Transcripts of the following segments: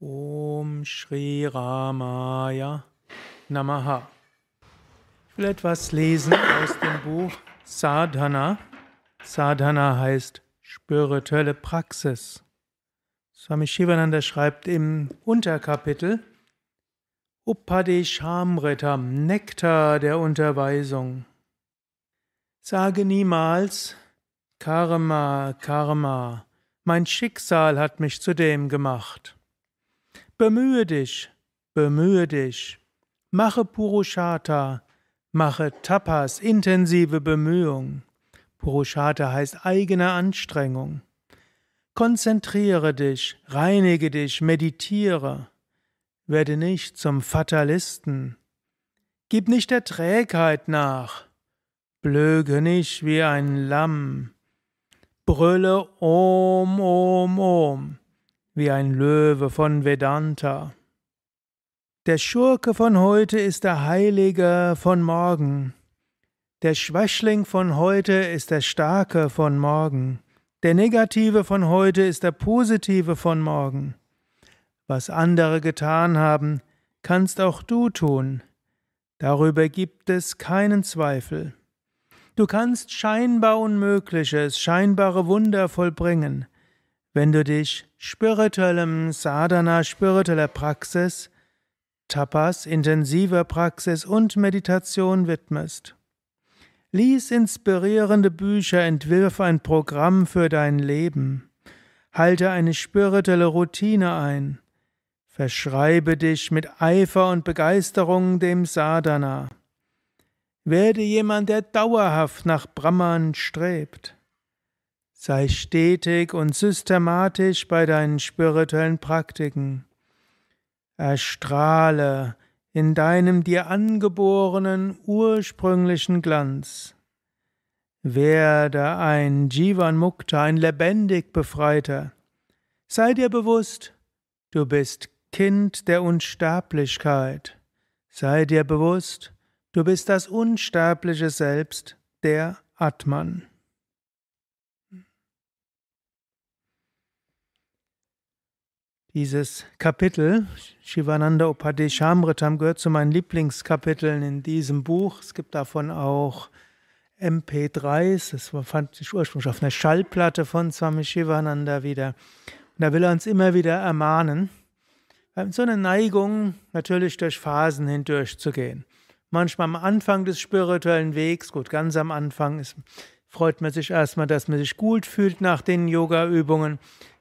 Om Shri Ramaya Namaha. Ich will etwas lesen aus dem Buch Sadhana. Sadhana heißt spirituelle Praxis. Swami Shivananda schreibt im Unterkapitel Upadeshamritam, Nektar der Unterweisung. Sage niemals Karma, Karma, mein Schicksal hat mich zu dem gemacht. Bemühe dich, bemühe dich, mache Purushata, mache Tapas, intensive Bemühung. Purushata heißt eigene Anstrengung. Konzentriere dich, reinige dich, meditiere. Werde nicht zum Fatalisten. Gib nicht der Trägheit nach. Blöge nicht wie ein Lamm. Brülle Om, Om, Om wie ein Löwe von Vedanta. Der Schurke von heute ist der Heilige von morgen. Der Schwächling von heute ist der Starke von morgen. Der Negative von heute ist der Positive von morgen. Was andere getan haben, kannst auch du tun. Darüber gibt es keinen Zweifel. Du kannst scheinbar Unmögliches, scheinbare Wunder vollbringen wenn du dich spirituellem Sadhana, spiritueller Praxis, Tapas, intensiver Praxis und Meditation widmest. Lies inspirierende Bücher, entwirf ein Programm für dein Leben. Halte eine spirituelle Routine ein. Verschreibe dich mit Eifer und Begeisterung dem Sadhana. Werde jemand, der dauerhaft nach Brahman strebt. Sei stetig und systematisch bei deinen spirituellen Praktiken. Erstrahle in deinem dir angeborenen ursprünglichen Glanz. Werde ein Jivan Mukta, ein lebendig Befreiter. Sei dir bewusst, du bist Kind der Unsterblichkeit. Sei dir bewusst, du bist das unsterbliche Selbst, der Atman. Dieses Kapitel, Shivananda Upadeshamritam, gehört zu meinen Lieblingskapiteln in diesem Buch. Es gibt davon auch MP3s. Das fand ich ursprünglich auf einer Schallplatte von Swami Shivananda wieder. Und da will er uns immer wieder ermahnen, so eine Neigung, natürlich durch Phasen hindurch zu gehen. Manchmal am Anfang des spirituellen Wegs, gut, ganz am Anfang ist, freut man sich erstmal, dass man sich gut fühlt nach den Yoga-Übungen.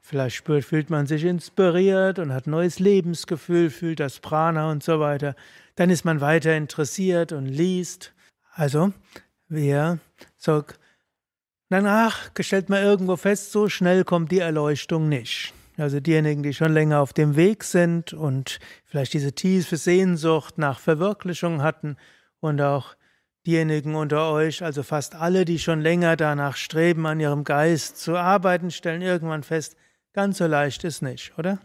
Vielleicht spürt, fühlt man sich inspiriert und hat neues Lebensgefühl, fühlt das Prana und so weiter. Dann ist man weiter interessiert und liest. Also, wir so danach stellt man irgendwo fest, so schnell kommt die Erleuchtung nicht. Also diejenigen, die schon länger auf dem Weg sind und vielleicht diese tiefe Sehnsucht nach Verwirklichung hatten und auch diejenigen unter euch, also fast alle, die schon länger danach streben, an ihrem Geist zu arbeiten, stellen irgendwann fest, Ganz so leicht ist nicht, oder?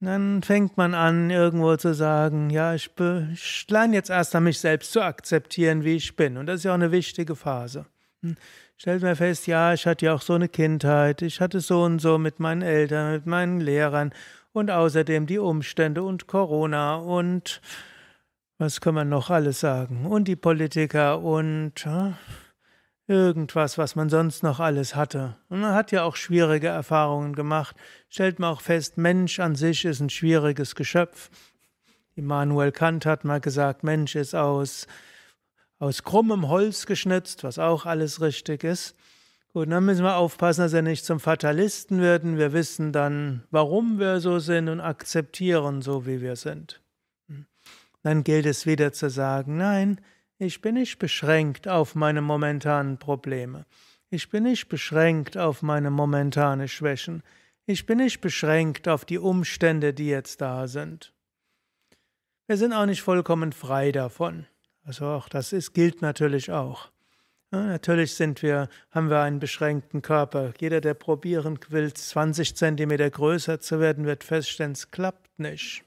Dann fängt man an, irgendwo zu sagen, ja, ich, ich lerne jetzt erst an mich selbst zu akzeptieren, wie ich bin. Und das ist ja auch eine wichtige Phase. Hm? Stellt mir fest, ja, ich hatte ja auch so eine Kindheit, ich hatte so und so mit meinen Eltern, mit meinen Lehrern und außerdem die Umstände und Corona und was kann man noch alles sagen? Und die Politiker und irgendwas, was man sonst noch alles hatte. Und man hat ja auch schwierige Erfahrungen gemacht. Stellt man auch fest, Mensch an sich ist ein schwieriges Geschöpf. Immanuel Kant hat mal gesagt, Mensch ist aus, aus krummem Holz geschnitzt, was auch alles richtig ist. Gut, dann müssen wir aufpassen, dass wir nicht zum Fatalisten werden. Wir wissen dann, warum wir so sind und akzeptieren so, wie wir sind. Dann gilt es wieder zu sagen, nein, ich bin nicht beschränkt auf meine momentanen Probleme. Ich bin nicht beschränkt auf meine momentane Schwächen. Ich bin nicht beschränkt auf die Umstände, die jetzt da sind. Wir sind auch nicht vollkommen frei davon. Also auch das ist, gilt natürlich auch. Ja, natürlich sind wir, haben wir einen beschränkten Körper. Jeder, der probieren will, 20 Zentimeter größer zu werden, wird feststellen, es klappt nicht.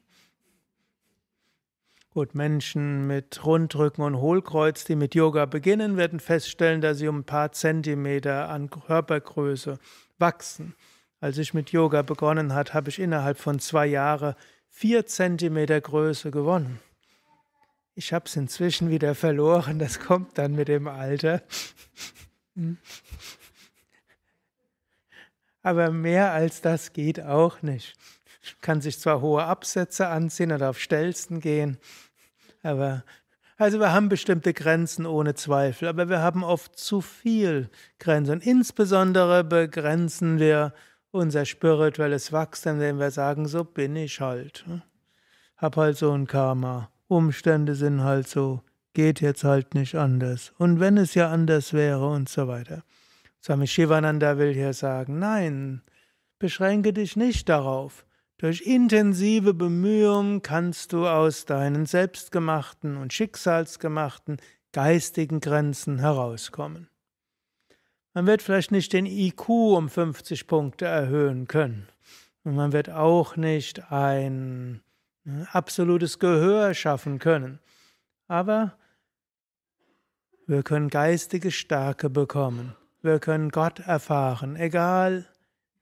Gut, Menschen mit Rundrücken und Hohlkreuz, die mit Yoga beginnen, werden feststellen, dass sie um ein paar Zentimeter an Körpergröße wachsen. Als ich mit Yoga begonnen hat, habe ich innerhalb von zwei Jahren vier Zentimeter Größe gewonnen. Ich habe es inzwischen wieder verloren, das kommt dann mit dem Alter. Aber mehr als das geht auch nicht. Kann sich zwar hohe Absätze anziehen oder auf Stelzen gehen, aber also wir haben bestimmte Grenzen ohne Zweifel, aber wir haben oft zu viel Grenzen. Und insbesondere begrenzen wir unser spirituelles Wachstum, indem wir sagen, so bin ich halt. Hab halt so ein Karma. Umstände sind halt so, geht jetzt halt nicht anders. Und wenn es ja anders wäre und so weiter. Swami Shivananda will hier sagen, nein, beschränke dich nicht darauf. Durch intensive Bemühungen kannst du aus deinen selbstgemachten und schicksalsgemachten geistigen Grenzen herauskommen. Man wird vielleicht nicht den IQ um 50 Punkte erhöhen können. Und man wird auch nicht ein ne, absolutes Gehör schaffen können. Aber wir können geistige Stärke bekommen wir können Gott erfahren, egal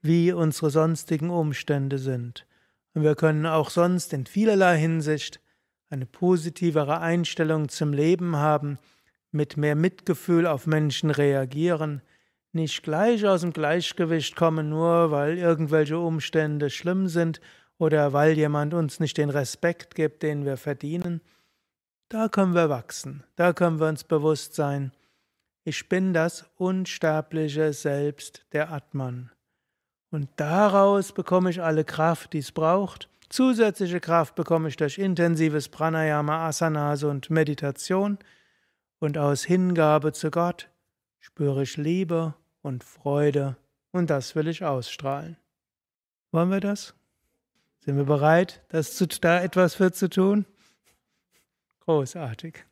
wie unsere sonstigen Umstände sind. Und wir können auch sonst in vielerlei Hinsicht eine positivere Einstellung zum Leben haben, mit mehr Mitgefühl auf Menschen reagieren, nicht gleich aus dem Gleichgewicht kommen, nur weil irgendwelche Umstände schlimm sind oder weil jemand uns nicht den Respekt gibt, den wir verdienen. Da können wir wachsen, da können wir uns bewusst sein, ich bin das unsterbliche Selbst, der Atman. Und daraus bekomme ich alle Kraft, die es braucht. Zusätzliche Kraft bekomme ich durch intensives Pranayama, Asanas und Meditation. Und aus Hingabe zu Gott spüre ich Liebe und Freude. Und das will ich ausstrahlen. Wollen wir das? Sind wir bereit, das zu, da etwas für zu tun? Großartig.